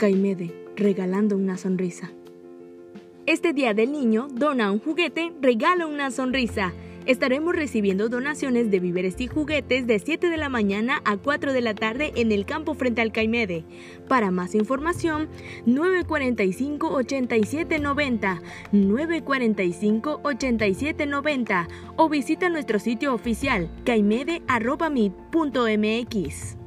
Caimede, regalando una sonrisa. Este Día del Niño, dona un juguete, regala una sonrisa. Estaremos recibiendo donaciones de víveres y juguetes de 7 de la mañana a 4 de la tarde en el campo frente al Caimede. Para más información, 945-8790, 945-8790 o visita nuestro sitio oficial caimede.mit.mx.